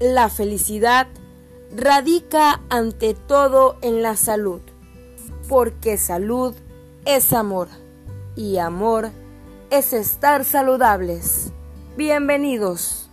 la felicidad radica ante todo en la salud, porque salud es amor y amor es estar saludables. Bienvenidos.